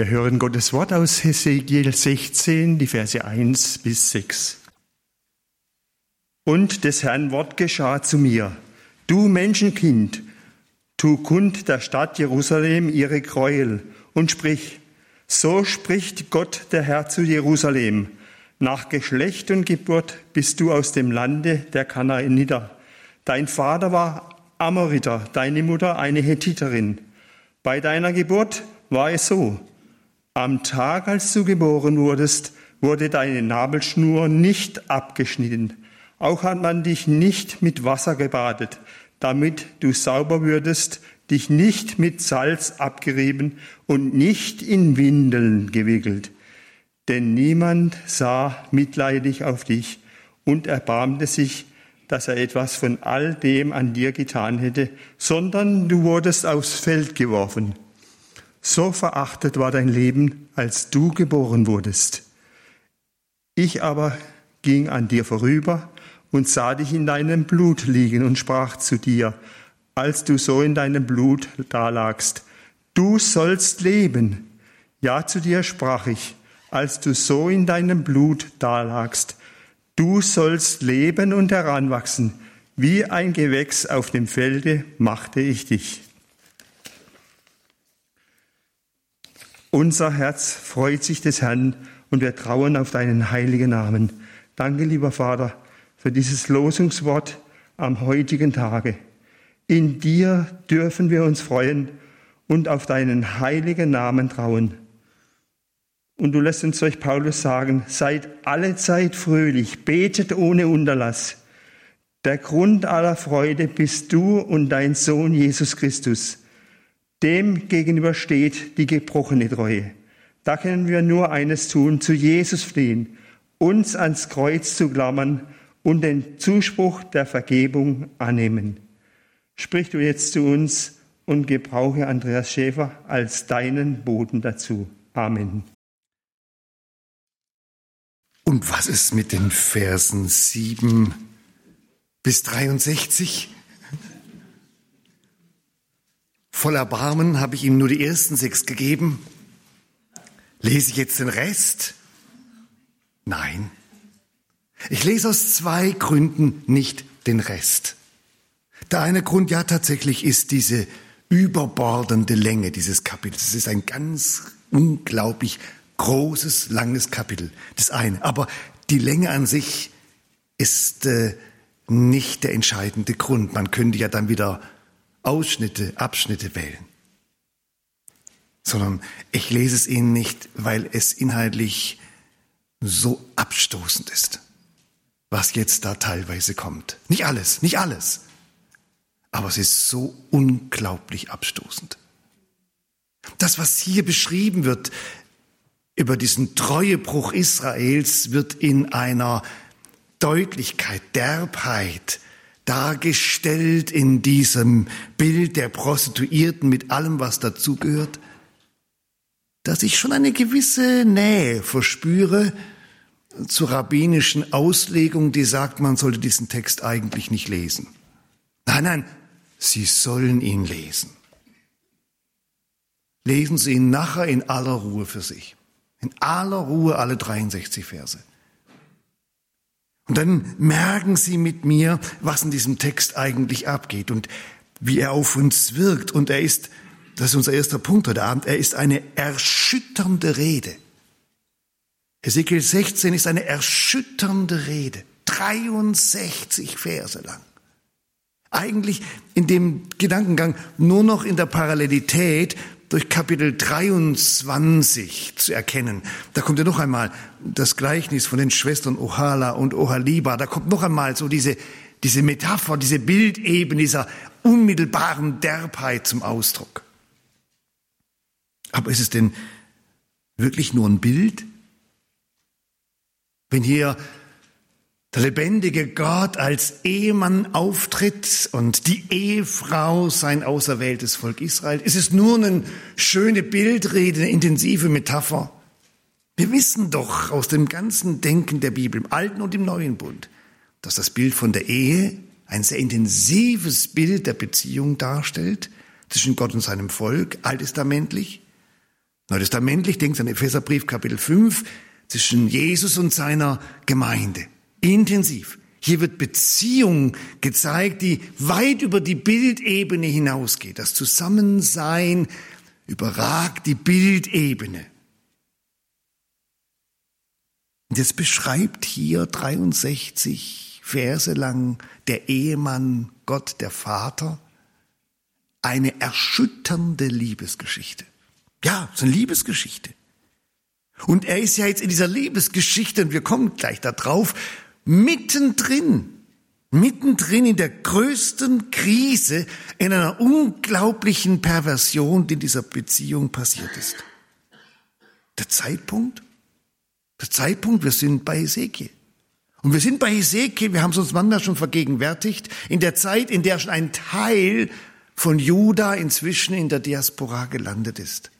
Wir hören Gottes Wort aus Hesekiel 16, die Verse 1 bis 6. Und des Herrn Wort geschah zu mir. Du Menschenkind, tu kund der Stadt Jerusalem ihre Gräuel und sprich, so spricht Gott der Herr zu Jerusalem. Nach Geschlecht und Geburt bist du aus dem Lande der Kanaaniter. Dein Vater war Amoriter, deine Mutter eine Hethiterin. Bei deiner Geburt war es so. Am Tag, als du geboren wurdest, wurde deine Nabelschnur nicht abgeschnitten. Auch hat man dich nicht mit Wasser gebadet, damit du sauber würdest, dich nicht mit Salz abgerieben und nicht in Windeln gewickelt. Denn niemand sah mitleidig auf dich und erbarmte sich, dass er etwas von all dem an dir getan hätte, sondern du wurdest aufs Feld geworfen. So verachtet war dein Leben, als du geboren wurdest. Ich aber ging an dir vorüber und sah dich in deinem Blut liegen und sprach zu dir, als du so in deinem Blut dalagst, du sollst leben. Ja, zu dir sprach ich, als du so in deinem Blut dalagst, du sollst leben und heranwachsen, wie ein Gewächs auf dem Felde machte ich dich. Unser Herz freut sich des Herrn und wir trauen auf deinen heiligen Namen. Danke, lieber Vater, für dieses Losungswort am heutigen Tage. In dir dürfen wir uns freuen und auf deinen heiligen Namen trauen. Und du lässt uns durch Paulus sagen, seid alle Zeit fröhlich, betet ohne Unterlass. Der Grund aller Freude bist du und dein Sohn Jesus Christus dem gegenüber steht die gebrochene Treue. Da können wir nur eines tun, zu Jesus fliehen, uns ans Kreuz zu klammern und den Zuspruch der Vergebung annehmen. Sprich du jetzt zu uns und gebrauche Andreas Schäfer als deinen Boden dazu. Amen. Und was ist mit den Versen 7 bis 63? Voller Barmen habe ich ihm nur die ersten sechs gegeben. Lese ich jetzt den Rest? Nein. Ich lese aus zwei Gründen nicht den Rest. Der eine Grund ja tatsächlich ist diese überbordende Länge dieses Kapitels. Es ist ein ganz unglaublich großes, langes Kapitel. Das eine. Aber die Länge an sich ist äh, nicht der entscheidende Grund. Man könnte ja dann wieder Ausschnitte, Abschnitte wählen, sondern ich lese es Ihnen nicht, weil es inhaltlich so abstoßend ist, was jetzt da teilweise kommt. Nicht alles, nicht alles, aber es ist so unglaublich abstoßend. Das, was hier beschrieben wird über diesen Treuebruch Israels, wird in einer Deutlichkeit, Derbheit, dargestellt in diesem Bild der Prostituierten mit allem, was dazugehört, dass ich schon eine gewisse Nähe verspüre zur rabbinischen Auslegung, die sagt, man sollte diesen Text eigentlich nicht lesen. Nein, nein, Sie sollen ihn lesen. Lesen Sie ihn nachher in aller Ruhe für sich. In aller Ruhe alle 63 Verse. Und dann merken Sie mit mir, was in diesem Text eigentlich abgeht und wie er auf uns wirkt. Und er ist, das ist unser erster Punkt heute Abend, er ist eine erschütternde Rede. Ezekiel 16 ist eine erschütternde Rede. 63 Verse lang. Eigentlich in dem Gedankengang nur noch in der Parallelität durch Kapitel 23 zu erkennen. Da kommt ja noch einmal das Gleichnis von den Schwestern Ohala und Ohaliba. Da kommt noch einmal so diese, diese Metapher, diese Bildebene dieser unmittelbaren Derbheit zum Ausdruck. Aber ist es denn wirklich nur ein Bild? Wenn hier der lebendige Gott als Ehemann auftritt und die Ehefrau sein auserwähltes Volk Israel. Es ist nur eine schöne Bildrede, eine intensive Metapher. Wir wissen doch aus dem ganzen Denken der Bibel, im Alten und im Neuen Bund, dass das Bild von der Ehe ein sehr intensives Bild der Beziehung darstellt zwischen Gott und seinem Volk, alttestamentlich. Neutestamentlich denkt an Epheserbrief Kapitel 5 zwischen Jesus und seiner Gemeinde. Intensiv. Hier wird Beziehung gezeigt, die weit über die Bildebene hinausgeht. Das Zusammensein überragt die Bildebene. Und jetzt beschreibt hier 63 Verse lang der Ehemann Gott, der Vater, eine erschütternde Liebesgeschichte. Ja, es ist eine Liebesgeschichte. Und er ist ja jetzt in dieser Liebesgeschichte, und wir kommen gleich da drauf, mittendrin, mittendrin in der größten Krise, in einer unglaublichen Perversion, die in dieser Beziehung passiert ist. Der Zeitpunkt? Der Zeitpunkt, wir sind bei Ezekiel. Und wir sind bei Ezekiel, wir haben es uns manchmal schon vergegenwärtigt, in der Zeit, in der schon ein Teil von Juda inzwischen in der Diaspora gelandet ist.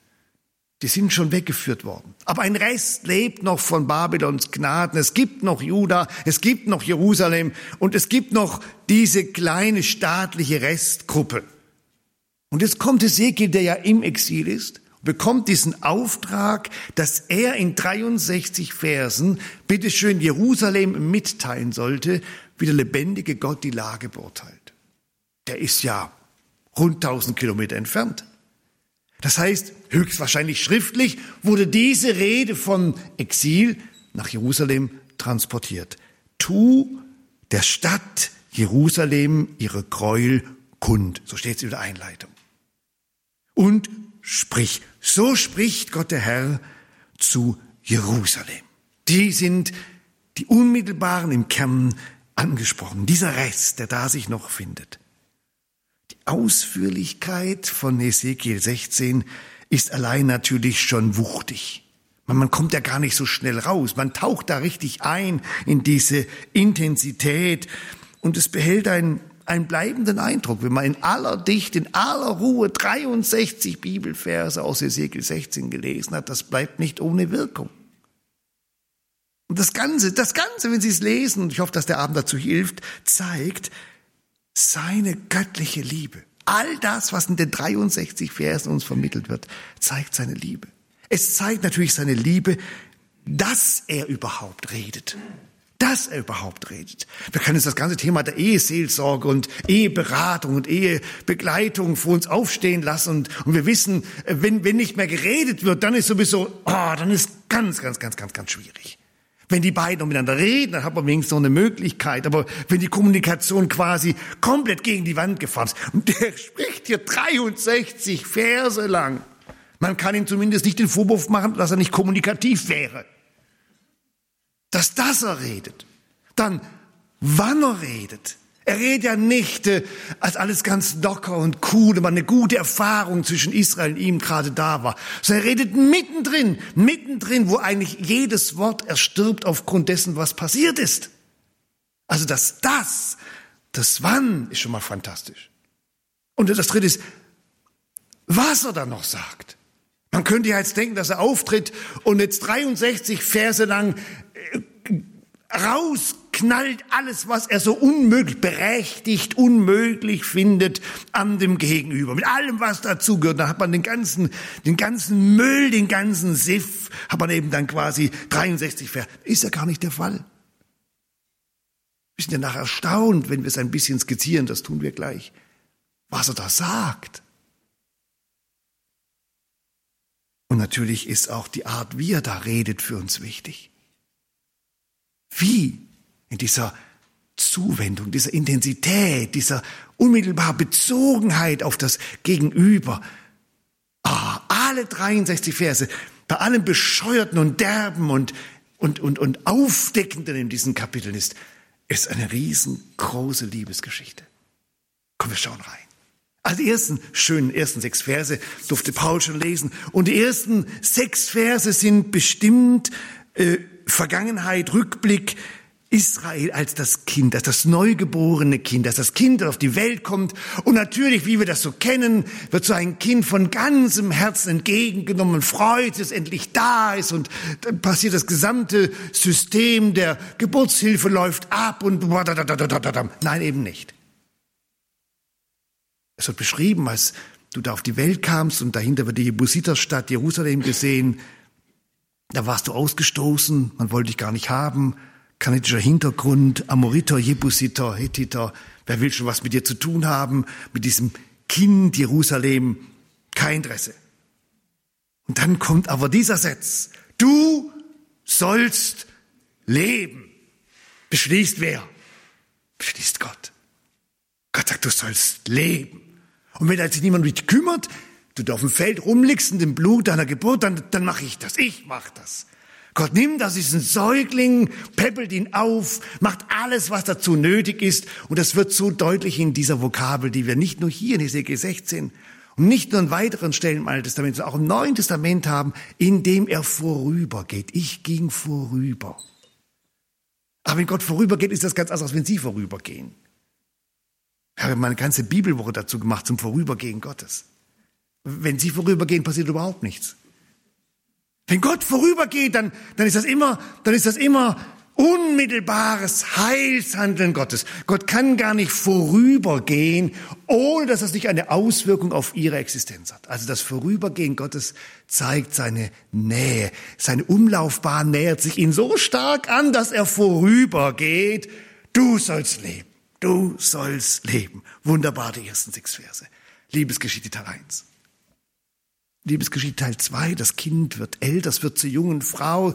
Die sind schon weggeführt worden. Aber ein Rest lebt noch von Babylons Gnaden. Es gibt noch Juda, es gibt noch Jerusalem und es gibt noch diese kleine staatliche Restgruppe. Und jetzt kommt Ezekiel, der ja im Exil ist, bekommt diesen Auftrag, dass er in 63 Versen bitteschön Jerusalem mitteilen sollte, wie der lebendige Gott die Lage beurteilt. Der ist ja rund 1000 Kilometer entfernt. Das heißt, höchstwahrscheinlich schriftlich wurde diese Rede von Exil nach Jerusalem transportiert. Tu der Stadt Jerusalem ihre Gräuel kund. So steht es in der Einleitung. Und sprich, so spricht Gott der Herr zu Jerusalem. Die sind die unmittelbaren im Kern angesprochen. Dieser Rest, der da sich noch findet. Ausführlichkeit von Ezekiel 16 ist allein natürlich schon wuchtig. Man kommt ja gar nicht so schnell raus. Man taucht da richtig ein in diese Intensität und es behält einen, einen bleibenden Eindruck, wenn man in aller Dichte, in aller Ruhe 63 Bibelverse aus Ezekiel 16 gelesen hat. Das bleibt nicht ohne Wirkung. Und das Ganze, das Ganze, wenn Sie es lesen, und ich hoffe, dass der Abend dazu hilft, zeigt, seine göttliche Liebe. All das, was in den 63 Versen uns vermittelt wird, zeigt seine Liebe. Es zeigt natürlich seine Liebe, dass er überhaupt redet. Dass er überhaupt redet. Wir können jetzt das ganze Thema der Eheseelsorge und Eheberatung und Ehebegleitung vor uns aufstehen lassen und, und wir wissen, wenn, wenn nicht mehr geredet wird, dann ist sowieso, oh, dann ist ganz, ganz, ganz, ganz, ganz schwierig. Wenn die beiden miteinander reden, dann hat man wenigstens noch eine Möglichkeit. Aber wenn die Kommunikation quasi komplett gegen die Wand gefahren ist, und der spricht hier 63 Verse lang, man kann ihm zumindest nicht den Vorwurf machen, dass er nicht kommunikativ wäre. Dass das er redet. Dann, wann er redet. Er redet ja nicht, äh, als alles ganz locker und cool, aber eine gute Erfahrung zwischen Israel und ihm gerade da war, sondern er redet mittendrin, mittendrin, wo eigentlich jedes Wort erstirbt aufgrund dessen, was passiert ist. Also das das, das Wann ist schon mal fantastisch. Und das dritte ist, was er dann noch sagt. Man könnte ja jetzt denken, dass er auftritt und jetzt 63 Verse lang äh, rausknallt alles, was er so unmöglich, berechtigt, unmöglich findet an dem Gegenüber. Mit allem, was dazugehört. Da hat man den ganzen, den ganzen Müll, den ganzen Siff, hat man eben dann quasi 63 Vers. Ist ja gar nicht der Fall. Wir sind ja nachher erstaunt, wenn wir es ein bisschen skizzieren, das tun wir gleich, was er da sagt. Und natürlich ist auch die Art, wie er da redet, für uns wichtig. Wie in dieser Zuwendung, dieser Intensität, dieser unmittelbaren Bezogenheit auf das Gegenüber. Ah, alle 63 Verse, bei allem Bescheuerten und Derben und, und, und, und Aufdeckenden in diesen Kapiteln ist, ist eine riesengroße Liebesgeschichte. Komm, wir schauen rein. Also die ersten schönen ersten sechs Verse durfte Paul schon lesen. Und die ersten sechs Verse sind bestimmt äh, Vergangenheit, Rückblick, Israel als das Kind, als das neugeborene Kind, als das Kind, das auf die Welt kommt. Und natürlich, wie wir das so kennen, wird so ein Kind von ganzem Herzen entgegengenommen, freut, es endlich da ist und dann passiert das gesamte System der Geburtshilfe läuft ab und nein, eben nicht. Es wird beschrieben als du da auf die Welt kamst und dahinter wird die Jebusiterstadt Jerusalem gesehen. Da warst du ausgestoßen, man wollte dich gar nicht haben. Kanadischer Hintergrund, Amoriter, Jebusiter, Hethiter. Wer will schon was mit dir zu tun haben? Mit diesem Kind Jerusalem. Kein Interesse. Und dann kommt aber dieser Satz. Du sollst leben. Beschließt wer? Beschließt Gott. Gott sagt, du sollst leben. Und wenn sich niemand dich kümmert, du da auf dem Feld rumliegst in dem Blut deiner Geburt, dann, dann mache ich das. Ich mache das. Gott nimmt das, ist ein Säugling, peppelt ihn auf, macht alles, was dazu nötig ist. Und das wird so deutlich in dieser Vokabel, die wir nicht nur hier in Hesekiel 16 und nicht nur in weiteren Stellen im Alten Testament, sondern auch im Neuen Testament haben, in dem er vorübergeht. Ich ging vorüber. Aber wenn Gott vorübergeht, ist das ganz anders, als wenn Sie vorübergehen. Ich habe meine ganze Bibelwoche dazu gemacht, zum Vorübergehen Gottes. Wenn Sie vorübergehen, passiert überhaupt nichts. Wenn Gott vorübergeht, dann, dann ist das immer, dann ist das immer unmittelbares Heilshandeln Gottes. Gott kann gar nicht vorübergehen, ohne dass das nicht eine Auswirkung auf ihre Existenz hat. Also das Vorübergehen Gottes zeigt seine Nähe. Seine Umlaufbahn nähert sich ihn so stark an, dass er vorübergeht. Du sollst leben. Du sollst leben. Wunderbar, die ersten sechs Verse. Liebesgeschichte Teil 1. Liebesgeschichte Teil 2. Das Kind wird älter, es wird zur jungen Frau.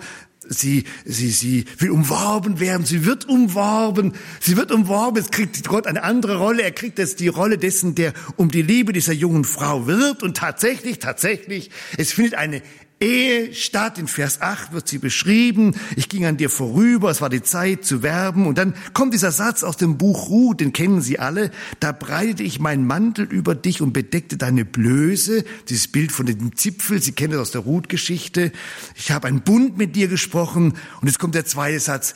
Sie, sie, sie will umworben werden. Sie wird umworben. Sie wird umworben. Jetzt kriegt Gott eine andere Rolle. Er kriegt jetzt die Rolle dessen, der um die Liebe dieser jungen Frau wird. Und tatsächlich, tatsächlich, es findet eine Ehe statt. In Vers 8 wird sie beschrieben. Ich ging an dir vorüber, es war die Zeit zu werben. Und dann kommt dieser Satz aus dem Buch Ruth, den kennen Sie alle. Da breitete ich meinen Mantel über dich und bedeckte deine Blöße. Dieses Bild von dem Zipfel, Sie kennen das aus der Ruth-Geschichte. Ich habe einen Bund mit dir gesprochen. Und jetzt kommt der zweite Satz.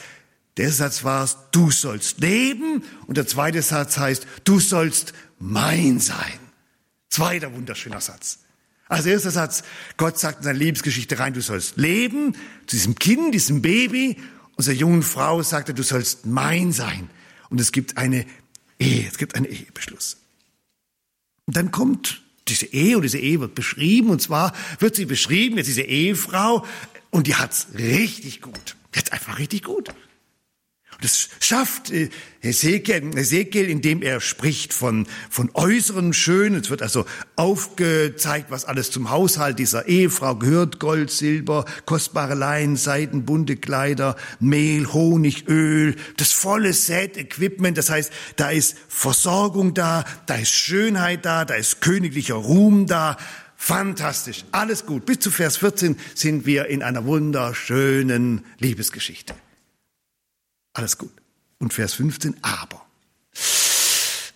Der Satz war, du sollst leben. Und der zweite Satz heißt, du sollst mein sein. Zweiter wunderschöner Satz. Als erster Satz, Gott sagt in seine Lebensgeschichte rein, du sollst leben, zu diesem Kind, diesem Baby. Zur jungen Frau sagt er, du sollst mein sein. Und es gibt eine Ehe, es gibt einen Ehebeschluss. Und dann kommt diese Ehe und diese Ehe wird beschrieben. Und zwar wird sie beschrieben, jetzt diese Ehefrau, und die hat's richtig gut. Die hat's einfach richtig gut. Das schafft äh, Hesekiel, Hesekiel, indem er spricht von, von äußeren Schön. Es wird also aufgezeigt, was alles zum Haushalt dieser Ehefrau gehört. Gold, Silber, kostbare Leinen, Seiden, bunte Kleider, Mehl, Honig, Öl, das volle Set, Equipment. Das heißt, da ist Versorgung da, da ist Schönheit da, da ist königlicher Ruhm da. Fantastisch, alles gut. Bis zu Vers 14 sind wir in einer wunderschönen Liebesgeschichte. Alles gut. Und Vers 15, aber.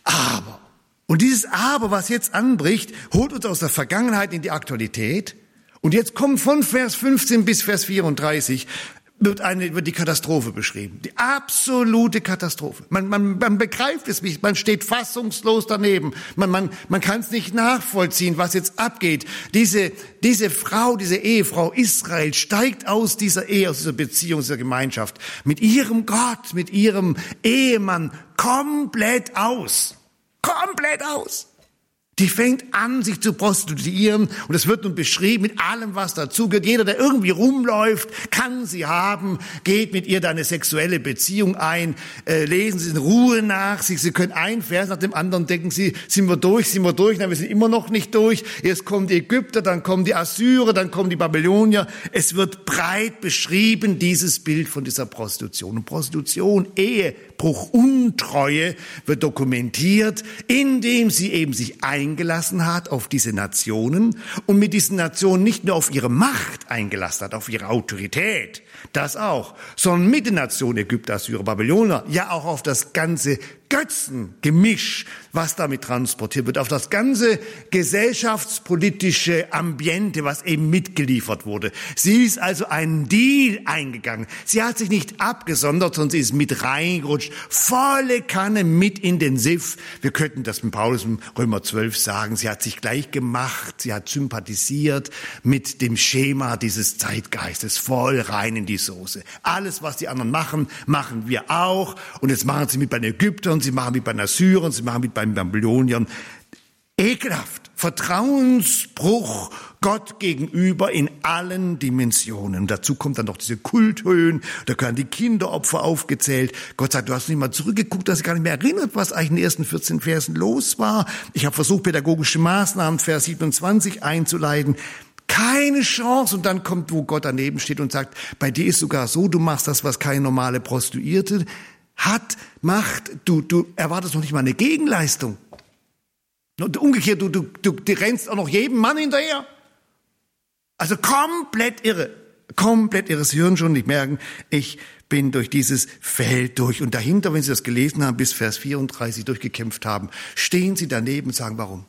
Aber. Und dieses Aber, was jetzt anbricht, holt uns aus der Vergangenheit in die Aktualität. Und jetzt kommen von Vers 15 bis Vers 34 wird, eine, wird die Katastrophe beschrieben. Die absolute Katastrophe. Man, man, man begreift es nicht, man steht fassungslos daneben. Man, man, man kann es nicht nachvollziehen, was jetzt abgeht. Diese, diese Frau, diese Ehefrau Israel steigt aus dieser Ehe, aus dieser Beziehung, dieser Gemeinschaft mit ihrem Gott, mit ihrem Ehemann komplett aus. Komplett aus. Die fängt an, sich zu prostituieren und es wird nun beschrieben mit allem, was dazugehört. Jeder, der irgendwie rumläuft, kann sie haben, geht mit ihr deine sexuelle Beziehung ein, äh, lesen Sie in Ruhe nach, sie, sie können ein Vers nach dem anderen denken, Sie, sind wir durch, sind wir durch, nein, wir sind immer noch nicht durch. Erst kommen die Ägypter, dann kommen die Assyrer, dann kommen die Babylonier. Es wird breit beschrieben, dieses Bild von dieser Prostitution. Und Prostitution, Ehebruch, Untreue wird dokumentiert, indem sie eben sich ein eingelassen hat auf diese Nationen und mit diesen Nationen nicht nur auf ihre Macht eingelassen hat, auf ihre Autorität, das auch, sondern mit den Nationen Ägypter, Assyrer, Babyloner, ja auch auf das ganze Götzengemisch, was damit transportiert wird, auf das ganze gesellschaftspolitische Ambiente, was eben mitgeliefert wurde. Sie ist also einen Deal eingegangen. Sie hat sich nicht abgesondert, sondern sie ist mit reingerutscht, volle Kanne mit in den Siff. Wir könnten das mit Paulus im Römer 12 sagen. Sie hat sich gleich gemacht, sie hat sympathisiert mit dem Schema dieses Zeitgeistes, voll rein in die Soße. Alles, was die anderen machen, machen wir auch. Und jetzt machen sie mit bei den Ägyptern, sie machen mit bei den Assyrern, sie machen mit bei den Babyloniern. Ekelhaft Vertrauensbruch Gott gegenüber in allen Dimensionen. dazu kommt dann noch diese Kulthöhen, da können die Kinderopfer aufgezählt. Gott sagt, du hast nicht mal zurückgeguckt, dass ich gar nicht mehr erinnert, was eigentlich in den ersten 14 Versen los war. Ich habe versucht, pädagogische Maßnahmen, Vers 27 einzuleiten. Keine Chance. Und dann kommt, wo Gott daneben steht und sagt, bei dir ist sogar so, du machst das, was keine normale Prostituierte hat, macht. Du, du erwartest noch nicht mal eine Gegenleistung. Und umgekehrt, du, du, du, du rennst auch noch jedem Mann hinterher. Also komplett irre. Komplett irre. Sie hören schon nicht merken, ich bin durch dieses Feld durch. Und dahinter, wenn Sie das gelesen haben, bis Vers 34 durchgekämpft haben, stehen Sie daneben und sagen, warum?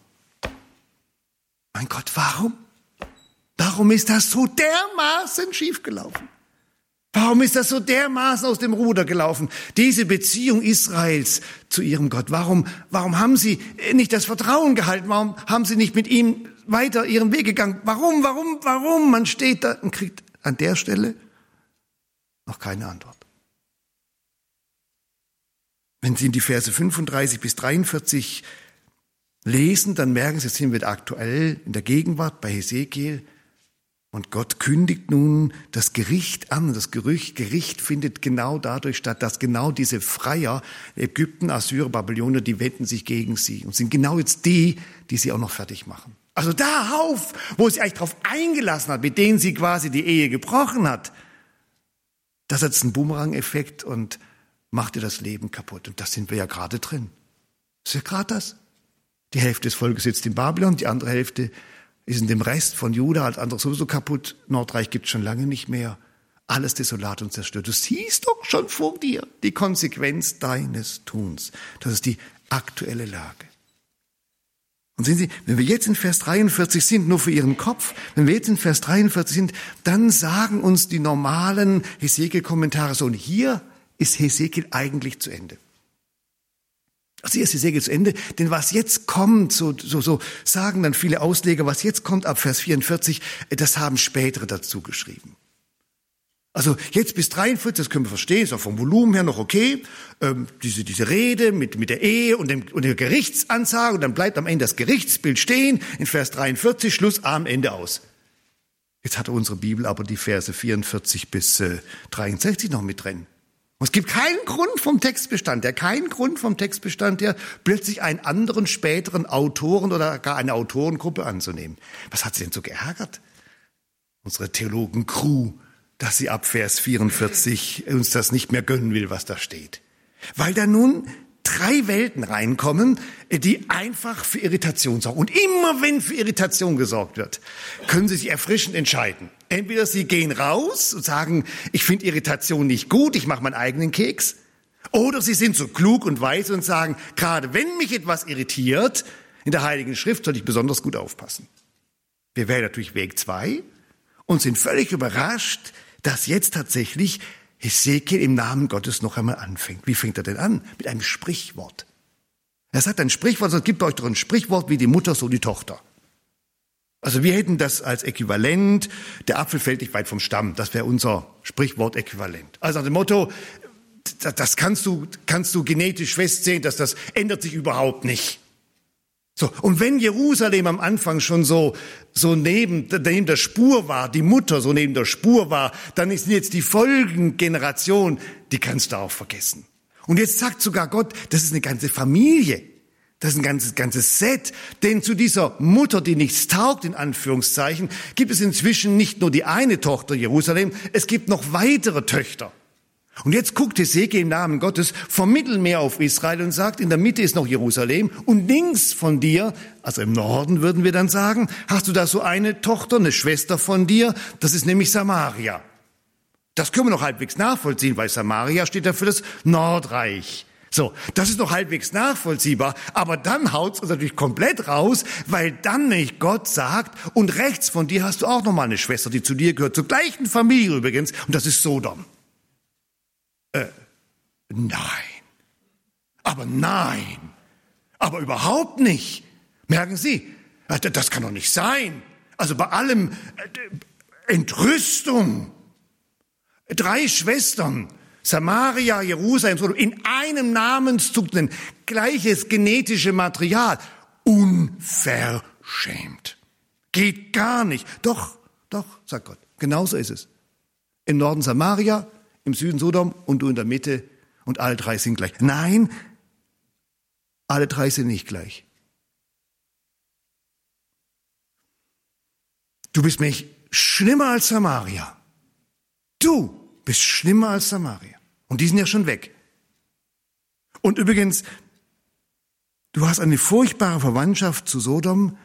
Mein Gott, warum? Warum ist das so dermaßen schiefgelaufen? Warum ist das so dermaßen aus dem Ruder gelaufen? Diese Beziehung Israels zu ihrem Gott. Warum, warum haben sie nicht das Vertrauen gehalten? Warum haben sie nicht mit ihm weiter ihren Weg gegangen? Warum, warum, warum? Man steht da und kriegt an der Stelle noch keine Antwort. Wenn Sie in die Verse 35 bis 43 lesen, dann merken Sie, sind wir aktuell in der Gegenwart bei Hesekiel. Und Gott kündigt nun das Gericht an. Das Gerücht, Gericht findet genau dadurch statt, dass genau diese Freier, Ägypten, Assyrer, Babylonier, die wenden sich gegen sie und sind genau jetzt die, die sie auch noch fertig machen. Also darauf, wo sie eigentlich darauf eingelassen hat, mit denen sie quasi die Ehe gebrochen hat, das hat einen Boomerang-Effekt und macht ihr das Leben kaputt. Und da sind wir ja gerade drin. Das ist ja gerade das. Die Hälfte des Volkes sitzt in Babylon, die andere Hälfte ist in dem Rest von Juda als andere sowieso kaputt. Nordreich gibt schon lange nicht mehr. Alles desolat und zerstört. Du siehst doch schon vor dir die Konsequenz deines Tuns. Das ist die aktuelle Lage. Und sehen Sie, wenn wir jetzt in Vers 43 sind, nur für Ihren Kopf, wenn wir jetzt in Vers 43 sind, dann sagen uns die normalen Hesekiel-Kommentare so, und hier ist Hesekiel eigentlich zu Ende. Also hier ist die Segel zu Ende, denn was jetzt kommt, so, so, so sagen dann viele Ausleger, was jetzt kommt ab Vers 44, das haben spätere dazu geschrieben. Also jetzt bis 43, das können wir verstehen, ist auch vom Volumen her noch okay, ähm, diese, diese Rede mit, mit der Ehe und, dem, und der Gerichtsansage und dann bleibt am Ende das Gerichtsbild stehen, in Vers 43, Schluss, am Ende aus. Jetzt hat unsere Bibel aber die Verse 44 bis äh, 63 noch mit drin. Und es gibt keinen Grund vom Textbestand her, keinen Grund vom Textbestand her, plötzlich einen anderen späteren Autoren oder gar eine Autorengruppe anzunehmen. Was hat sie denn so geärgert? Unsere Theologen-Crew, dass sie ab Vers 44 uns das nicht mehr gönnen will, was da steht. Weil da nun drei Welten reinkommen, die einfach für Irritation sorgen. Und immer wenn für Irritation gesorgt wird, können Sie sich erfrischend entscheiden. Entweder Sie gehen raus und sagen, ich finde Irritation nicht gut, ich mache meinen eigenen Keks. Oder Sie sind so klug und weise und sagen, gerade wenn mich etwas irritiert, in der Heiligen Schrift soll ich besonders gut aufpassen. Wir wählen natürlich Weg zwei und sind völlig überrascht, dass jetzt tatsächlich Hesekiel im Namen Gottes noch einmal anfängt. Wie fängt er denn an? Mit einem Sprichwort. Er sagt ein Sprichwort, es gibt euch doch ein Sprichwort wie die Mutter, so die Tochter. Also wir hätten das als Äquivalent, der Apfel fällt nicht weit vom Stamm. Das wäre unser Sprichwort-Äquivalent. Also nach dem Motto, das kannst du, kannst du genetisch festsehen, dass das ändert sich überhaupt nicht. So, und wenn Jerusalem am Anfang schon so, so neben, neben der Spur war, die Mutter so neben der Spur war, dann ist jetzt die Folgengeneration, die kannst du auch vergessen. Und jetzt sagt sogar Gott, das ist eine ganze Familie. Das ist ein ganzes, ganzes Set. Denn zu dieser Mutter, die nichts taugt, in Anführungszeichen, gibt es inzwischen nicht nur die eine Tochter Jerusalem, es gibt noch weitere Töchter. Und jetzt guckt Hesekiel im Namen Gottes vom Mittelmeer auf Israel und sagt, in der Mitte ist noch Jerusalem und links von dir, also im Norden würden wir dann sagen, hast du da so eine Tochter, eine Schwester von dir, das ist nämlich Samaria. Das können wir noch halbwegs nachvollziehen, weil Samaria steht ja für das Nordreich. So, das ist noch halbwegs nachvollziehbar, aber dann haut's uns natürlich komplett raus, weil dann nicht Gott sagt, und rechts von dir hast du auch noch mal eine Schwester, die zu dir gehört, zur gleichen Familie übrigens, und das ist Sodom. Äh, nein. Aber nein. Aber überhaupt nicht. Merken Sie, äh, das kann doch nicht sein. Also bei allem äh, Entrüstung. Drei Schwestern, Samaria, Jerusalem, in einem Namenszug, gleiches genetische Material. Unverschämt. Geht gar nicht. Doch, doch, sagt Gott. Genauso ist es. Im Norden Samaria, im Süden Sodom und du in der Mitte und alle drei sind gleich. Nein, alle drei sind nicht gleich. Du bist mich schlimmer als Samaria. Du bist schlimmer als Samaria. Und die sind ja schon weg. Und übrigens, du hast eine furchtbare Verwandtschaft zu Sodom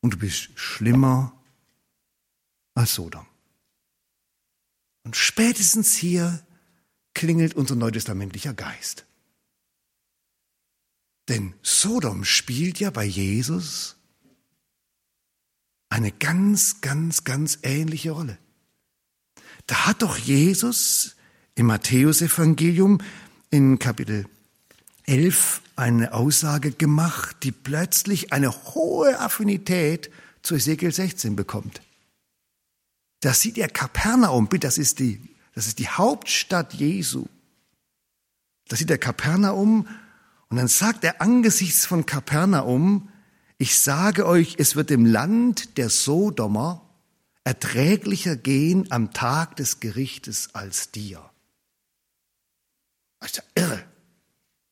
und du bist schlimmer als Sodom. Und spätestens hier klingelt unser neutestamentlicher Geist. Denn Sodom spielt ja bei Jesus eine ganz, ganz, ganz ähnliche Rolle. Da hat doch Jesus im Matthäusevangelium in Kapitel 11 eine Aussage gemacht, die plötzlich eine hohe Affinität zu Ezekiel 16 bekommt. Da sieht er Kapernaum, das ist die, das ist die Hauptstadt Jesu. Da sieht er Kapernaum und dann sagt er angesichts von Kapernaum, ich sage euch, es wird im Land der Sodomer erträglicher gehen am Tag des Gerichtes als dir. Das ja irre.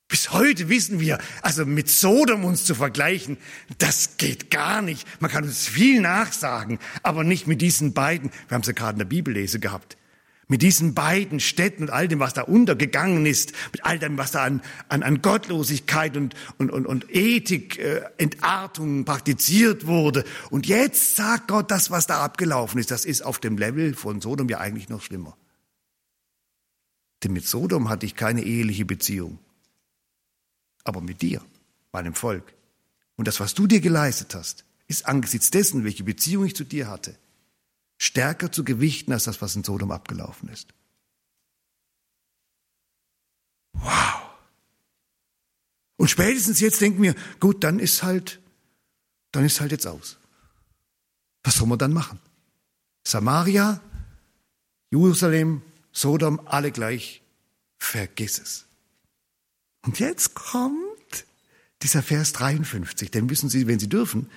Bis heute wissen wir, also mit Sodom uns zu vergleichen, das geht gar nicht. Man kann uns viel nachsagen, aber nicht mit diesen beiden. Wir haben es ja gerade in der Bibellese gehabt. Mit diesen beiden Städten und all dem, was da untergegangen ist, mit all dem, was da an, an, an Gottlosigkeit und, und, und, und Ethik, äh, Entartung praktiziert wurde. Und jetzt sagt Gott, das, was da abgelaufen ist, das ist auf dem Level von Sodom ja eigentlich noch schlimmer. Denn mit Sodom hatte ich keine eheliche Beziehung. Aber mit dir, meinem Volk. Und das, was du dir geleistet hast, ist angesichts dessen, welche Beziehung ich zu dir hatte, stärker zu gewichten als das, was in Sodom abgelaufen ist. Wow. Und spätestens jetzt denken wir, gut, dann ist halt, dann ist halt jetzt aus. Was soll man dann machen? Samaria, Jerusalem, Sodom, alle gleich, vergiss es. Und jetzt kommt dieser Vers 53, denn wissen Sie, wenn Sie dürfen,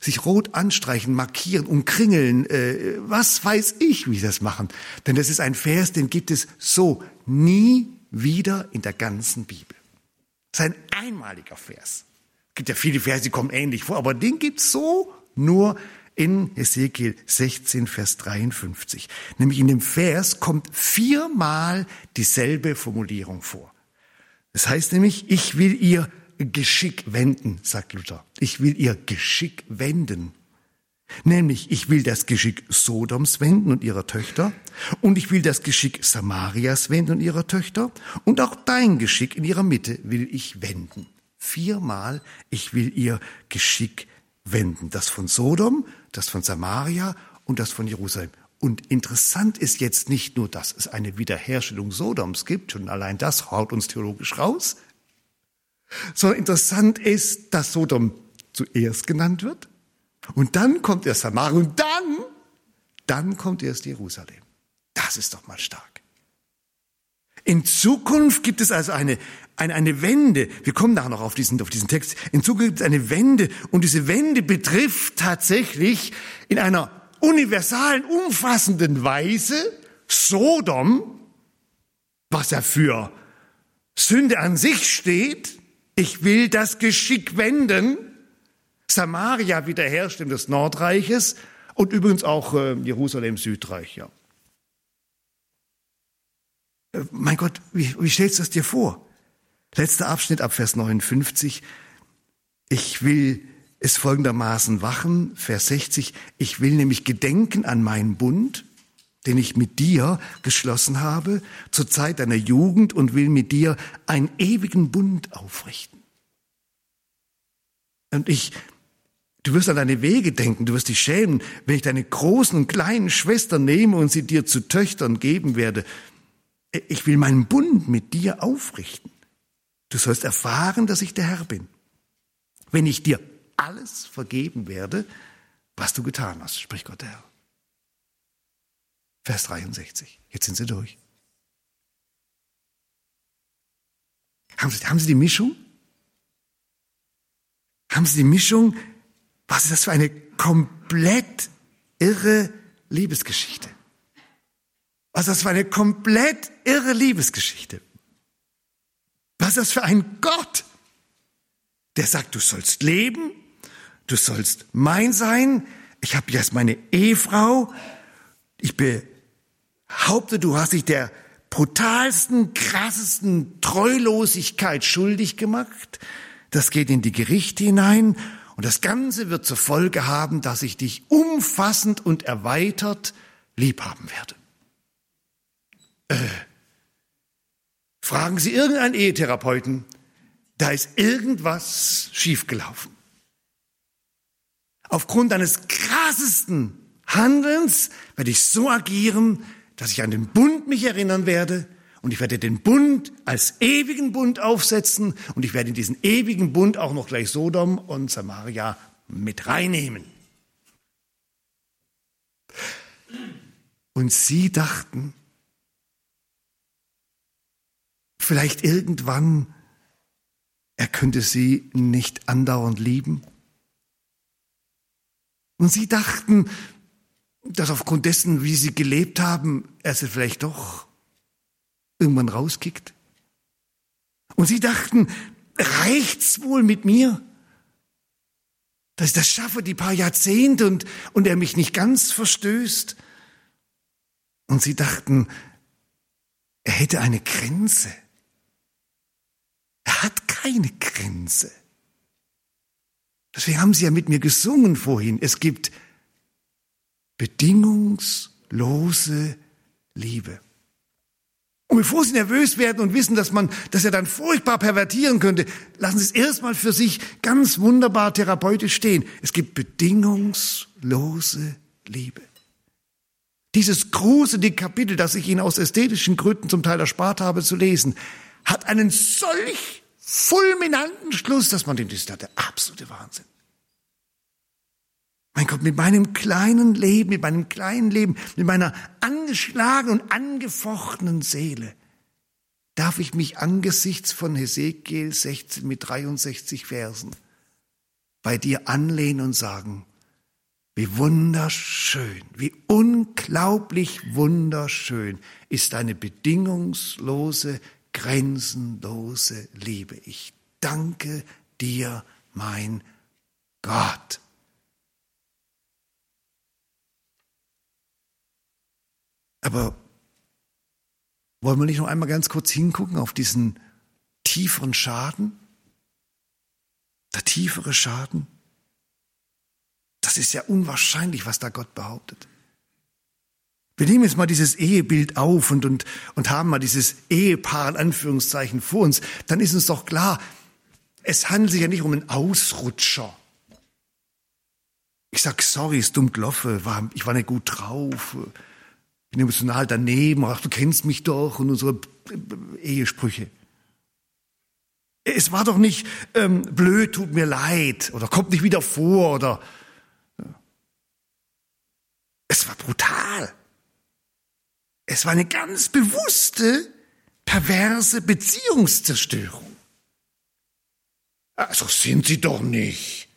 sich rot anstreichen, markieren, umkringeln, äh, was weiß ich, wie Sie das machen. Denn das ist ein Vers, den gibt es so nie wieder in der ganzen Bibel. Das ist ein einmaliger Vers. Es gibt ja viele Verse, die kommen ähnlich vor, aber den gibt's so nur in Ezekiel 16, Vers 53. Nämlich in dem Vers kommt viermal dieselbe Formulierung vor. Das heißt nämlich, ich will ihr Geschick wenden, sagt Luther. Ich will ihr Geschick wenden. Nämlich, ich will das Geschick Sodoms wenden und ihrer Töchter, und ich will das Geschick Samarias wenden und ihrer Töchter, und auch dein Geschick in ihrer Mitte will ich wenden. Viermal, ich will ihr Geschick wenden. Das von Sodom, das von Samaria und das von Jerusalem. Und interessant ist jetzt nicht nur, dass es eine Wiederherstellung Sodoms gibt, schon allein das haut uns theologisch raus, sondern interessant ist, dass Sodom zuerst genannt wird und dann kommt erst Samaria und dann, dann kommt erst Jerusalem. Das ist doch mal stark. In Zukunft gibt es also eine, eine, eine Wende. Wir kommen nachher noch auf diesen, auf diesen Text. In Zukunft gibt es eine Wende und diese Wende betrifft tatsächlich in einer universalen, umfassenden Weise Sodom, was ja für Sünde an sich steht, ich will das Geschick wenden, Samaria wiederherstellen des Nordreiches und übrigens auch äh, Jerusalem Südreich, ja. Äh, mein Gott, wie, wie stellst du das dir vor? Letzter Abschnitt ab Vers 59. Ich will es folgendermaßen wachen, Vers 60. Ich will nämlich gedenken an meinen Bund, den ich mit dir geschlossen habe zur Zeit deiner Jugend und will mit dir einen ewigen Bund aufrichten. Und ich, du wirst an deine Wege denken, du wirst dich schämen, wenn ich deine großen und kleinen Schwestern nehme und sie dir zu Töchtern geben werde. Ich will meinen Bund mit dir aufrichten. Du sollst erfahren, dass ich der Herr bin. Wenn ich dir alles vergeben werde, was du getan hast, spricht Gott der Herr. Vers 63. Jetzt sind sie durch. Haben Sie, haben Sie die Mischung? Haben Sie die Mischung Was ist das für eine komplett irre Liebesgeschichte? Was ist das für eine komplett irre Liebesgeschichte? Was ist das für ein Gott, der sagt, du sollst leben, du sollst mein sein, ich habe jetzt meine Ehefrau, ich behaupte, du hast dich der brutalsten, krassesten Treulosigkeit schuldig gemacht. Das geht in die Gerichte hinein und das Ganze wird zur Folge haben, dass ich dich umfassend und erweitert lieb haben werde. Äh, fragen Sie irgendeinen Ehetherapeuten, da ist irgendwas schiefgelaufen. Aufgrund eines krassesten Handelns werde ich so agieren, dass ich an den Bund mich erinnern werde und ich werde den Bund als ewigen Bund aufsetzen und ich werde in diesen ewigen Bund auch noch gleich Sodom und Samaria mit reinnehmen. Und sie dachten, vielleicht irgendwann, er könnte sie nicht andauernd lieben. Und sie dachten, dass aufgrund dessen, wie sie gelebt haben, er sie vielleicht doch irgendwann rauskickt. Und sie dachten, reicht's wohl mit mir? Dass ich das schaffe, die paar Jahrzehnte und, und er mich nicht ganz verstößt? Und sie dachten, er hätte eine Grenze. Er hat keine Grenze. Deswegen haben sie ja mit mir gesungen vorhin. Es gibt bedingungslose Liebe. Und bevor Sie nervös werden und wissen, dass man, dass er dann furchtbar pervertieren könnte, lassen Sie es erstmal für sich ganz wunderbar therapeutisch stehen. Es gibt bedingungslose Liebe. Dieses gruselige Kapitel, das ich Ihnen aus ästhetischen Gründen zum Teil erspart habe zu lesen, hat einen solch fulminanten Schluss, dass man denkt, das ist der absolute Wahnsinn. Mein Gott, mit meinem kleinen Leben, mit meinem kleinen Leben, mit meiner angeschlagenen und angefochtenen Seele, darf ich mich angesichts von Hesekiel 16 mit 63 Versen bei dir anlehnen und sagen, wie wunderschön, wie unglaublich wunderschön ist deine bedingungslose, grenzenlose Liebe. Ich danke dir, mein Gott. Aber wollen wir nicht noch einmal ganz kurz hingucken auf diesen tieferen Schaden? Der tiefere Schaden? Das ist ja unwahrscheinlich, was da Gott behauptet. Wir nehmen jetzt mal dieses Ehebild auf und, und, und haben mal dieses Ehepaar in Anführungszeichen vor uns. Dann ist uns doch klar, es handelt sich ja nicht um einen Ausrutscher. Ich sag, sorry, ist dumm gelaufen, ich war nicht gut drauf, bin emotional daneben, ach, du kennst mich doch und unsere Ehesprüche. Es war doch nicht ähm, blöd, tut mir leid oder kommt nicht wieder vor oder es war brutal. Es war eine ganz bewusste, perverse Beziehungszerstörung. Also sind Sie doch nicht.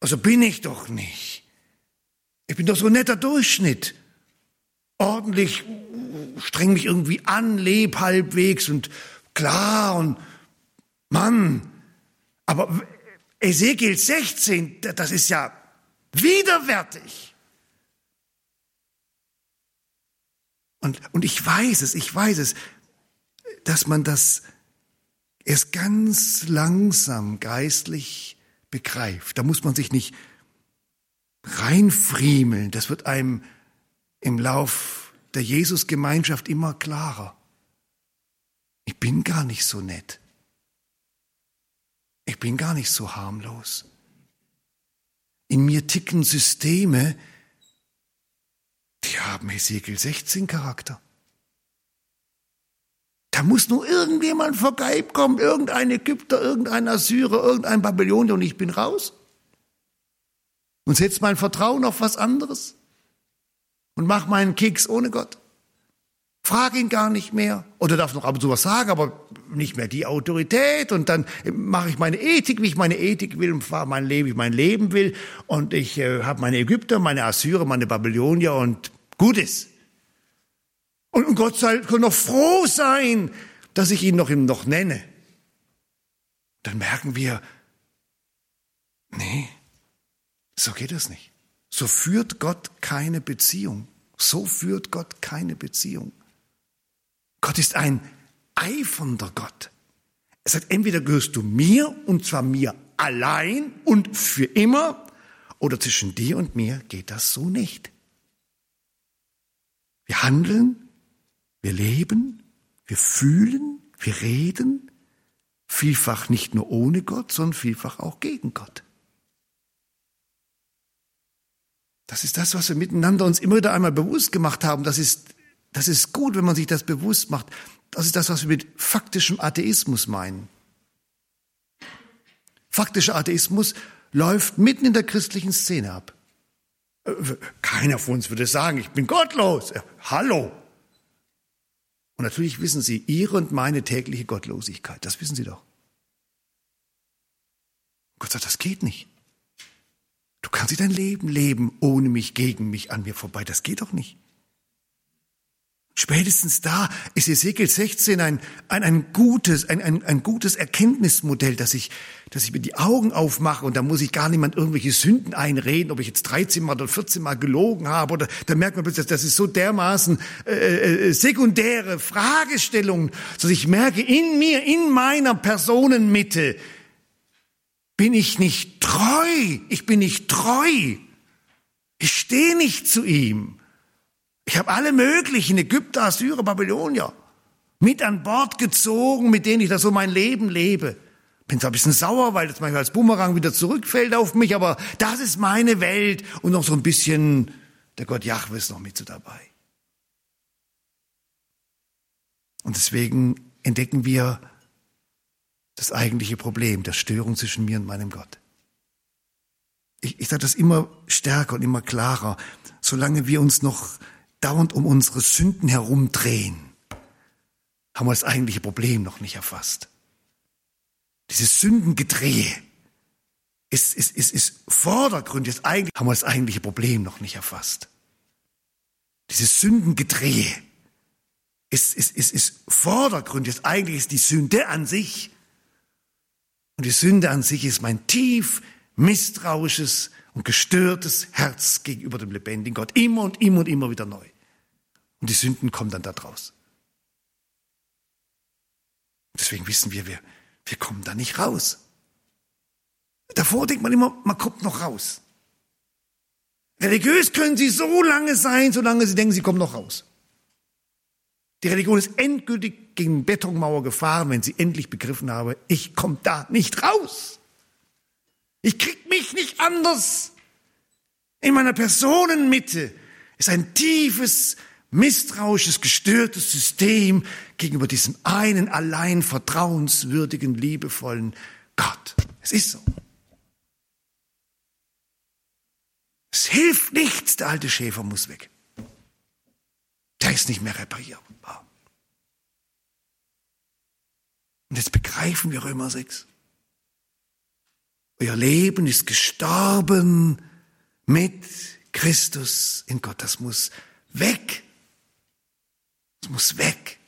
Also bin ich doch nicht. Ich bin doch so ein netter Durchschnitt ordentlich, streng mich irgendwie an, leb halbwegs und klar und Mann. Aber Ezekiel 16, das ist ja widerwärtig. Und, und ich weiß es, ich weiß es, dass man das erst ganz langsam geistlich begreift. Da muss man sich nicht reinfriemeln. Das wird einem im Lauf der Jesusgemeinschaft immer klarer. Ich bin gar nicht so nett. Ich bin gar nicht so harmlos. In mir ticken Systeme, haben Hesekiel 16 Charakter. Da muss nur irgendjemand vorbeikommen, irgendein Ägypter, irgendein Assyrer, irgendein Babylonier und ich bin raus. Und setze mein Vertrauen auf was anderes und mach meinen Keks ohne Gott. frage ihn gar nicht mehr oder darf noch ab und zu was sagen, aber nicht mehr die Autorität und dann mache ich meine Ethik, wie ich meine Ethik will und fahre mein Leben, wie ich mein Leben will und ich äh, habe meine Ägypter, meine Assyrer, meine Babylonier und Gutes. Und, Gott soll noch froh sein, dass ich ihn noch, noch nenne. Dann merken wir, nee, so geht es nicht. So führt Gott keine Beziehung. So führt Gott keine Beziehung. Gott ist ein eifernder Gott. Er sagt, entweder gehörst du mir, und zwar mir allein und für immer, oder zwischen dir und mir geht das so nicht. Wir handeln, wir leben, wir fühlen, wir reden, vielfach nicht nur ohne Gott, sondern vielfach auch gegen Gott. Das ist das, was wir miteinander uns immer wieder einmal bewusst gemacht haben. Das ist, das ist gut, wenn man sich das bewusst macht. Das ist das, was wir mit faktischem Atheismus meinen. Faktischer Atheismus läuft mitten in der christlichen Szene ab. Keiner von uns würde sagen, ich bin gottlos. Hallo. Und natürlich wissen Sie Ihre und meine tägliche Gottlosigkeit. Das wissen Sie doch. Gott sagt, das geht nicht. Du kannst nicht dein Leben leben, ohne mich, gegen mich, an mir vorbei. Das geht doch nicht. Spätestens da ist Ezekiel 16 ein, ein, ein gutes, ein, ein, ein gutes Erkenntnismodell, dass ich, dass ich mir die Augen aufmache und da muss ich gar niemand irgendwelche Sünden einreden, ob ich jetzt 13 Mal oder 14 Mal gelogen habe oder da merkt man plötzlich, das ist so dermaßen äh, äh, sekundäre Fragestellung, dass ich merke, in mir, in meiner Personenmitte bin ich nicht treu. Ich bin nicht treu. Ich stehe nicht zu ihm. Ich habe alle möglichen Ägypter, Assyrer, Babylonier mit an Bord gezogen, mit denen ich da so mein Leben lebe. Bin zwar ein bisschen sauer, weil das manchmal als Bumerang wieder zurückfällt auf mich, aber das ist meine Welt und noch so ein bisschen der Gott Jahwe ist noch mit so dabei. Und deswegen entdecken wir das eigentliche Problem, der Störung zwischen mir und meinem Gott. Ich, ich sage das immer stärker und immer klarer, solange wir uns noch dauernd um unsere Sünden herumdrehen, haben wir das eigentliche Problem noch nicht erfasst. Dieses Sündengedrehe ist, ist, ist, ist vordergründig, ist eigentlich, haben wir das eigentliche Problem noch nicht erfasst. Dieses Sündengedrehe ist, ist, ist, ist vordergründig, ist eigentlich ist die Sünde an sich. Und die Sünde an sich ist mein tief misstrauisches und gestörtes Herz gegenüber dem lebendigen Gott. Immer und immer und immer wieder neu. Und die Sünden kommen dann da draus. Deswegen wissen wir, wir, wir kommen da nicht raus. Davor denkt man immer, man kommt noch raus. Religiös können sie so lange sein, solange sie denken, sie kommen noch raus. Die Religion ist endgültig gegen Betonmauer gefahren, wenn sie endlich begriffen habe, ich komme da nicht raus. Ich krieg mich nicht anders. In meiner Personenmitte ist ein tiefes, misstrauisches, gestörtes System gegenüber diesem einen allein vertrauenswürdigen, liebevollen Gott. Es ist so. Es hilft nichts, der alte Schäfer muss weg. Der ist nicht mehr reparierbar. Und jetzt begreifen wir Römer 6. Euer Leben ist gestorben mit Christus in Gott. Das muss weg. Es muss weg.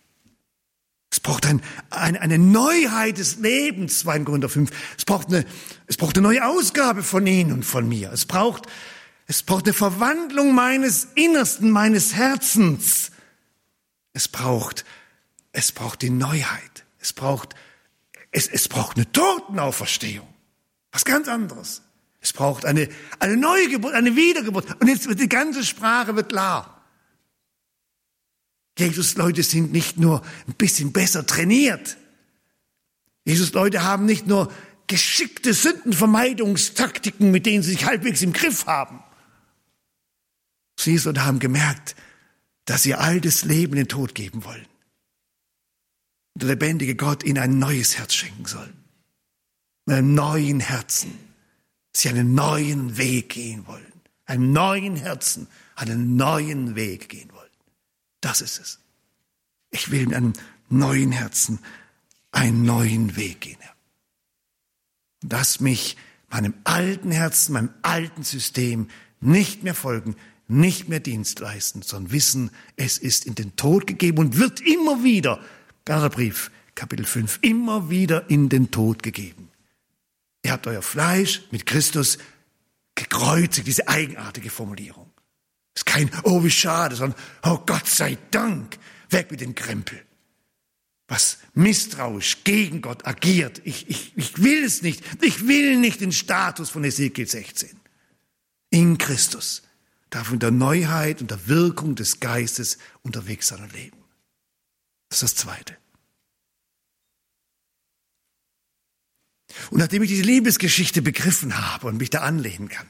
Es braucht ein, ein, eine Neuheit des Lebens, 2. Korinther 5. Es braucht, eine, es braucht eine neue Ausgabe von Ihnen und von mir. Es braucht, es braucht eine Verwandlung meines Innersten, meines Herzens. Es braucht, es braucht die Neuheit. Es braucht, es, es braucht eine Totenauferstehung. Was ganz anderes. Es braucht eine, eine neue Geburt, eine Wiedergeburt. Und jetzt wird die ganze Sprache wird klar. Jesus-Leute sind nicht nur ein bisschen besser trainiert. Jesus-Leute haben nicht nur geschickte Sündenvermeidungstaktiken, mit denen sie sich halbwegs im Griff haben. Jesus haben gemerkt, dass sie altes Leben den Tod geben wollen. Und der lebendige Gott ihnen ein neues Herz schenken soll. Mit einem neuen Herzen. Sie einen neuen Weg gehen wollen. Einem neuen Herzen einen neuen Weg gehen wollen. Das ist es. Ich will in einem neuen Herzen einen neuen Weg gehen, Herr. Dass mich meinem alten Herzen, meinem alten System nicht mehr folgen, nicht mehr Dienst leisten, sondern wissen, es ist in den Tod gegeben und wird immer wieder, Galaterbrief, Kapitel 5, immer wieder in den Tod gegeben. Ihr habt euer Fleisch mit Christus gekreuzigt, diese eigenartige Formulierung. Es ist kein, oh wie schade, sondern, oh Gott sei Dank, weg mit dem Krempel. Was misstrauisch gegen Gott agiert. Ich, ich, ich will es nicht. Ich will nicht den Status von Ezekiel 16. In Christus darf in der Neuheit und der Wirkung des Geistes unterwegs sein und leben. Das ist das Zweite. Und nachdem ich diese Liebesgeschichte begriffen habe und mich da anlehnen kann,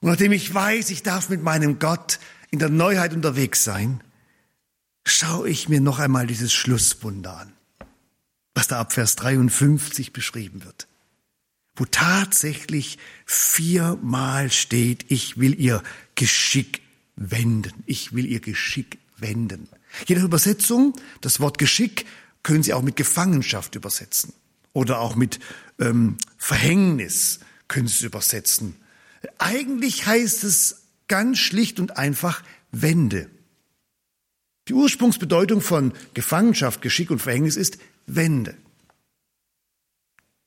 und nachdem ich weiß, ich darf mit meinem Gott in der Neuheit unterwegs sein, schaue ich mir noch einmal dieses Schlusswunder an, was da ab Vers 53 beschrieben wird, wo tatsächlich viermal steht, ich will ihr Geschick wenden, ich will ihr Geschick wenden. Jede Übersetzung, das Wort Geschick, können Sie auch mit Gefangenschaft übersetzen oder auch mit ähm, Verhängnis können Sie es übersetzen. Eigentlich heißt es ganz schlicht und einfach Wende. Die Ursprungsbedeutung von Gefangenschaft, Geschick und Verhängnis ist Wende.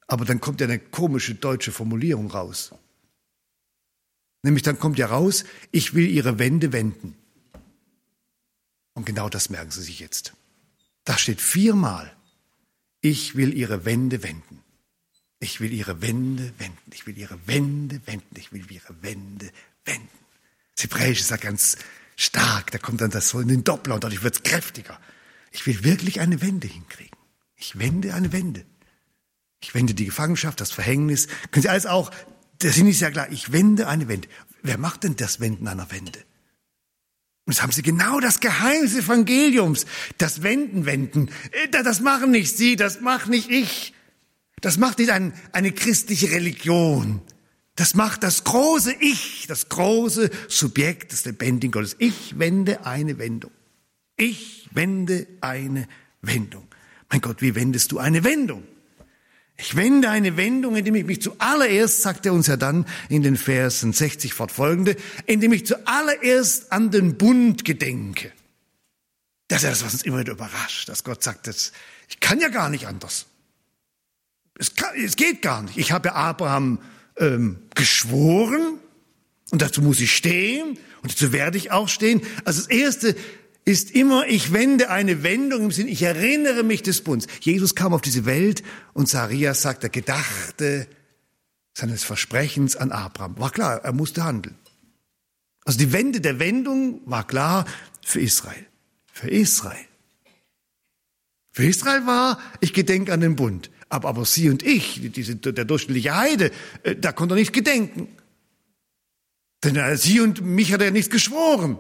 Aber dann kommt ja eine komische deutsche Formulierung raus. Nämlich dann kommt ja raus, ich will ihre Wände wenden. Und genau das merken Sie sich jetzt. Da steht viermal, ich will ihre Wände wenden. Ich will ihre Wände wenden. Ich will ihre Wände wenden. Ich will ihre Wände wenden. Das Hebräische ist ja ganz stark. Da kommt dann das so in den Doppler und dadurch wird es kräftiger. Ich will wirklich eine Wende hinkriegen. Ich wende eine Wende. Ich wende die Gefangenschaft, das Verhängnis. Können Sie alles auch, Sinn ist ja klar. Ich wende eine Wende. Wer macht denn das Wenden einer Wende? Und jetzt haben sie genau das Geheimnis des Evangeliums. Das Wenden, Wenden. Äh, das machen nicht Sie, das macht nicht ich. Das macht nicht ein, eine christliche Religion. Das macht das große Ich, das große Subjekt des lebendigen Gottes. Ich wende eine Wendung. Ich wende eine Wendung. Mein Gott, wie wendest du eine Wendung? Ich wende eine Wendung, indem ich mich zuallererst, sagt er uns ja dann in den Versen 60 fortfolgende, indem ich zuallererst an den Bund gedenke. Das ist ja das, was uns immer wieder überrascht, dass Gott sagt, das, ich kann ja gar nicht anders. Es, kann, es geht gar nicht. Ich habe Abraham ähm, geschworen und dazu muss ich stehen und dazu werde ich auch stehen. Also das Erste ist immer, ich wende eine Wendung im Sinn, ich erinnere mich des Bundes. Jesus kam auf diese Welt und Zacharias sagt, er gedachte seines Versprechens an Abraham. War klar, er musste handeln. Also die Wende der Wendung war klar für Israel. Für Israel. Für Israel war, ich gedenke an den Bund. Aber, aber Sie und ich, diese, der durchschnittliche Heide, äh, da konnte er nicht gedenken. Denn äh, Sie und mich hat er nichts geschworen.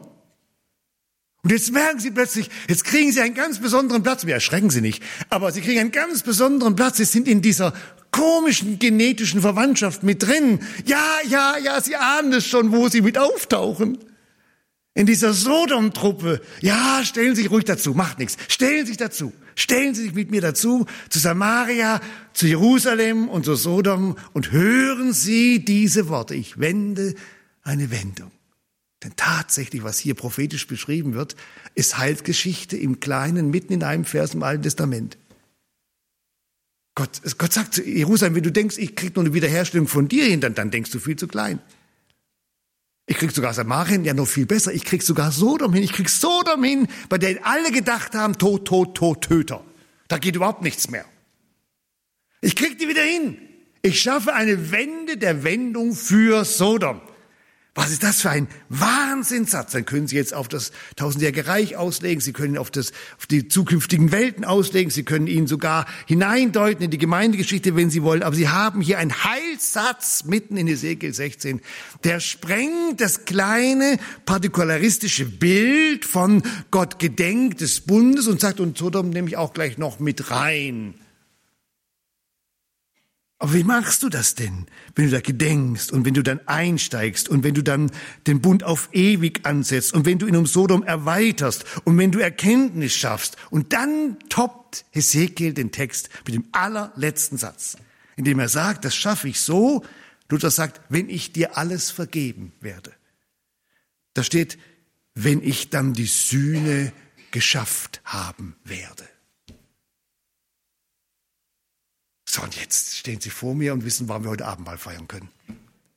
Und jetzt merken Sie plötzlich, jetzt kriegen Sie einen ganz besonderen Platz. Wir erschrecken Sie nicht, aber Sie kriegen einen ganz besonderen Platz. Sie sind in dieser komischen genetischen Verwandtschaft mit drin. Ja, ja, ja, Sie ahnen es schon, wo Sie mit auftauchen. In dieser Sodom-Truppe. Ja, stellen Sie sich ruhig dazu, macht nichts. Stellen Sie sich dazu. Stellen Sie sich mit mir dazu, zu Samaria, zu Jerusalem und zu Sodom und hören Sie diese Worte. Ich wende eine Wendung. Denn tatsächlich, was hier prophetisch beschrieben wird, ist Heilsgeschichte im Kleinen, mitten in einem Vers im Alten Testament. Gott, Gott sagt zu Jerusalem, wenn du denkst, ich krieg nur eine Wiederherstellung von dir hin, dann, dann denkst du viel zu klein. Ich krieg sogar Samarien ja noch viel besser. Ich krieg sogar Sodom hin. Ich krieg Sodom hin, bei der alle gedacht haben, Tod, Tod, Tod, Töter. Da geht überhaupt nichts mehr. Ich krieg die wieder hin. Ich schaffe eine Wende der Wendung für Sodom. Was ist das für ein Wahnsinnssatz? Dann können Sie jetzt auf das tausendjährige Reich auslegen, Sie können auf, das, auf die zukünftigen Welten auslegen, Sie können ihn sogar hineindeuten in die Gemeindegeschichte, wenn Sie wollen. Aber Sie haben hier einen Heilssatz mitten in Ezekiel 16, der sprengt das kleine partikularistische Bild von Gott gedenkt des Bundes und sagt, und Sodom nehme ich auch gleich noch mit rein. Aber wie machst du das denn, wenn du da gedenkst und wenn du dann einsteigst und wenn du dann den Bund auf ewig ansetzt und wenn du ihn um Sodom erweiterst und wenn du Erkenntnis schaffst und dann toppt Hesekiel den Text mit dem allerletzten Satz, indem er sagt, das schaffe ich so, Luther sagt, wenn ich dir alles vergeben werde. Da steht, wenn ich dann die Sühne geschafft haben werde. So, und jetzt stehen Sie vor mir und wissen, warum wir heute Abend mal feiern können.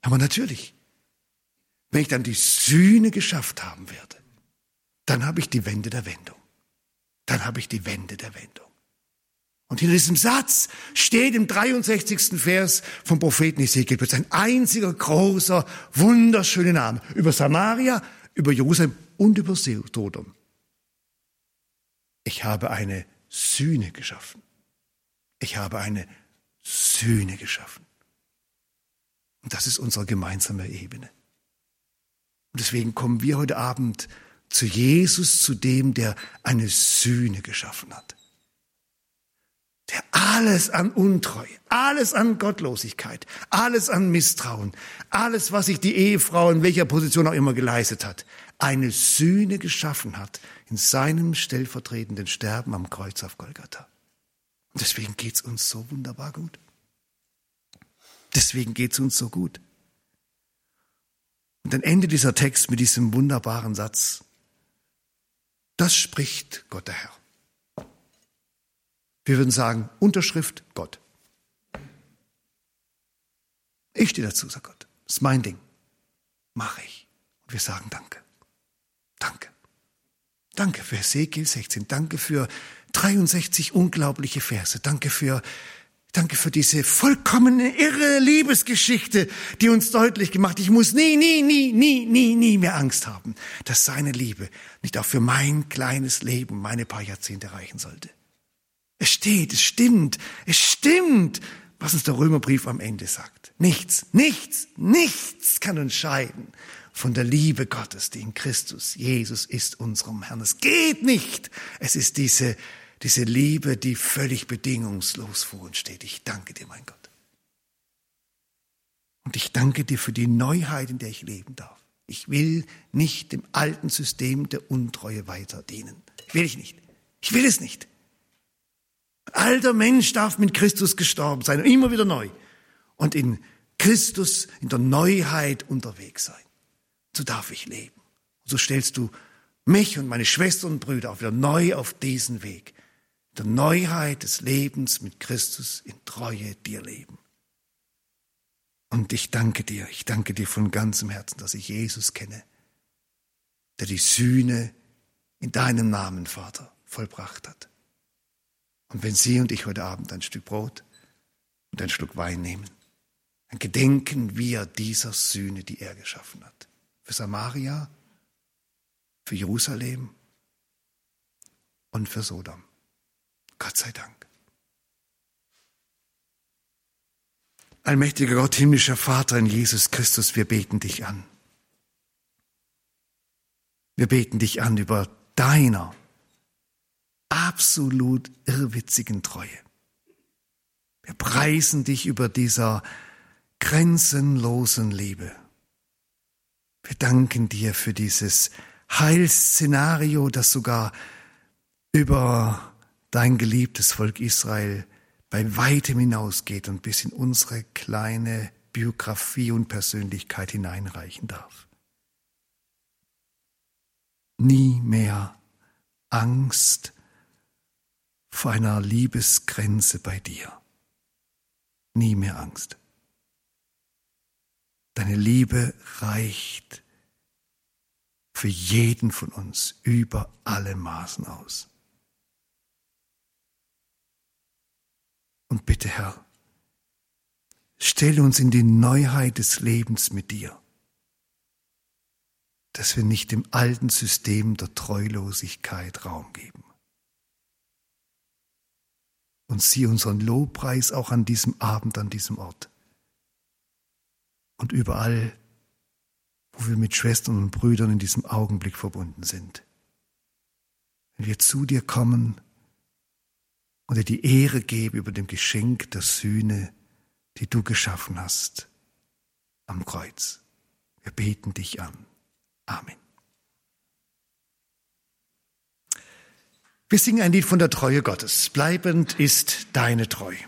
Aber natürlich, wenn ich dann die Sühne geschafft haben werde, dann habe ich die Wende der Wendung. Dann habe ich die Wende der Wendung. Und hinter diesem Satz steht im 63. Vers vom Propheten Ezekiel ein einziger großer, wunderschöner Name über Samaria, über Jerusalem und über Sodom. Ich habe eine Sühne geschaffen. Ich habe eine Sühne geschaffen. Und das ist unsere gemeinsame Ebene. Und deswegen kommen wir heute Abend zu Jesus, zu dem, der eine Sühne geschaffen hat. Der alles an Untreue, alles an Gottlosigkeit, alles an Misstrauen, alles, was sich die Ehefrau in welcher Position auch immer geleistet hat, eine Sühne geschaffen hat in seinem stellvertretenden Sterben am Kreuz auf Golgatha. Und deswegen geht's uns so wunderbar gut. Deswegen geht's uns so gut. Und dann endet dieser Text mit diesem wunderbaren Satz. Das spricht Gott der Herr. Wir würden sagen, Unterschrift Gott. Ich stehe dazu, sagt Gott. Das ist mein Ding. Mache ich. Und wir sagen Danke. Danke. Danke für Ezekiel 16. Danke für 63 unglaubliche Verse. Danke für, danke für diese vollkommene irre Liebesgeschichte, die uns deutlich gemacht, ich muss nie, nie, nie, nie, nie, nie mehr Angst haben, dass seine Liebe nicht auch für mein kleines Leben, meine paar Jahrzehnte reichen sollte. Es steht, es stimmt, es stimmt, was uns der Römerbrief am Ende sagt. Nichts, nichts, nichts kann uns scheiden von der Liebe Gottes, die in Christus Jesus ist, unserem Herrn. Es geht nicht. Es ist diese, diese Liebe, die völlig bedingungslos vor uns steht. Ich danke dir, mein Gott. Und ich danke dir für die Neuheit, in der ich leben darf. Ich will nicht dem alten System der Untreue weiter dienen. Will ich nicht. Ich will es nicht. Ein alter Mensch darf mit Christus gestorben sein, immer wieder neu. Und in Christus, in der Neuheit unterwegs sein. So darf ich leben. Und so stellst du mich und meine Schwestern und Brüder auch wieder neu auf diesen Weg. Der Neuheit des Lebens mit Christus in Treue dir leben. Und ich danke dir, ich danke dir von ganzem Herzen, dass ich Jesus kenne, der die Sühne in deinem Namen, Vater, vollbracht hat. Und wenn Sie und ich heute Abend ein Stück Brot und ein Stück Wein nehmen, dann gedenken wir dieser Sühne, die er geschaffen hat. Für Samaria, für Jerusalem und für Sodom. Gott sei Dank. Allmächtiger Gott, himmlischer Vater in Jesus Christus, wir beten dich an. Wir beten dich an über deiner absolut irrwitzigen Treue. Wir preisen dich über dieser grenzenlosen Liebe. Wir danken dir für dieses Heilsszenario, das sogar über dein geliebtes Volk Israel bei weitem hinausgeht und bis in unsere kleine Biografie und Persönlichkeit hineinreichen darf. Nie mehr Angst vor einer Liebesgrenze bei dir. Nie mehr Angst. Deine Liebe reicht für jeden von uns über alle Maßen aus. Und bitte, Herr, stelle uns in die Neuheit des Lebens mit dir, dass wir nicht dem alten System der Treulosigkeit Raum geben und sieh unseren Lobpreis auch an diesem Abend, an diesem Ort. Und überall, wo wir mit Schwestern und Brüdern in diesem Augenblick verbunden sind. Wenn wir zu dir kommen und dir die Ehre geben über dem Geschenk der Sühne die du geschaffen hast am Kreuz. Wir beten dich an. Amen. Wir singen ein Lied von der Treue Gottes. Bleibend ist deine Treue.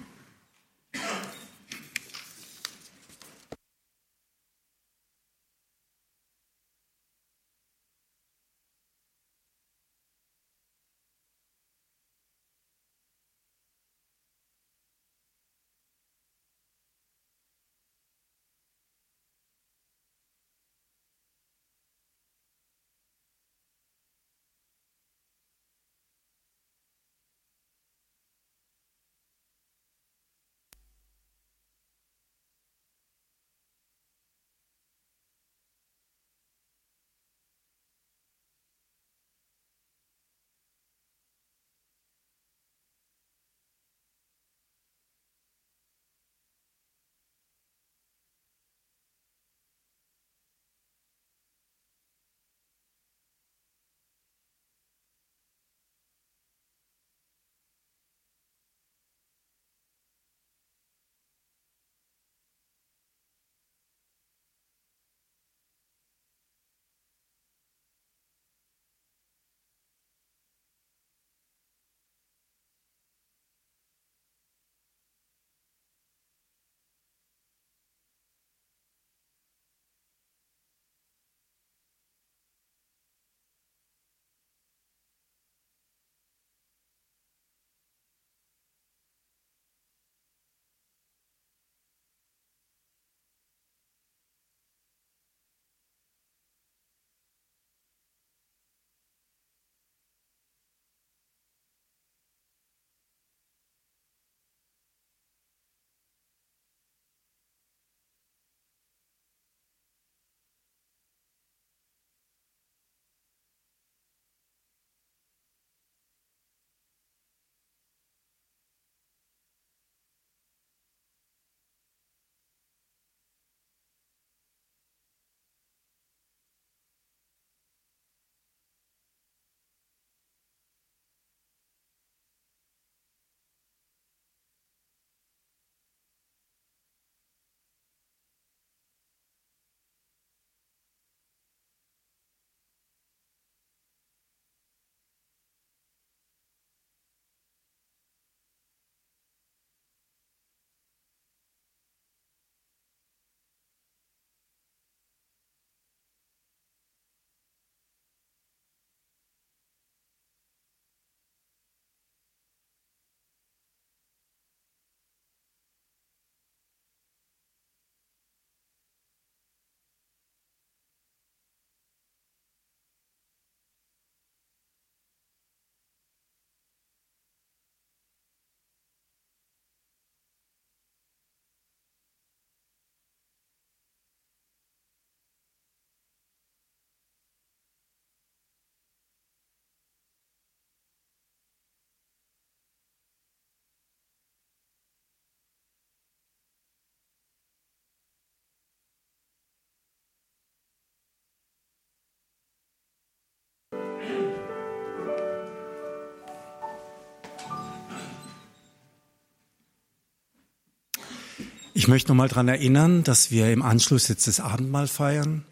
Ich möchte noch mal daran erinnern, dass wir im Anschluss jetzt das Abendmahl feiern.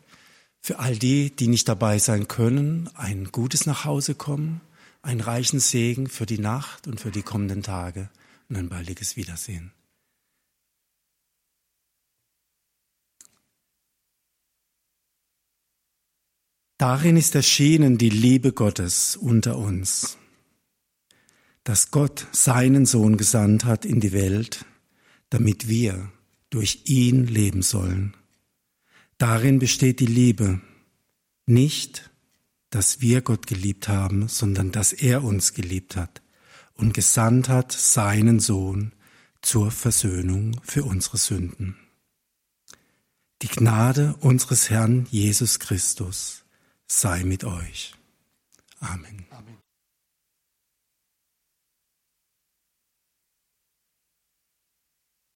Für all die, die nicht dabei sein können, ein gutes Nachhausekommen, einen reichen Segen für die Nacht und für die kommenden Tage und ein baldiges Wiedersehen. Darin ist erschienen die Liebe Gottes unter uns, dass Gott seinen Sohn gesandt hat in die Welt, damit wir durch ihn leben sollen. Darin besteht die Liebe, nicht, dass wir Gott geliebt haben, sondern dass er uns geliebt hat und gesandt hat seinen Sohn zur Versöhnung für unsere Sünden. Die Gnade unseres Herrn Jesus Christus sei mit euch. Amen.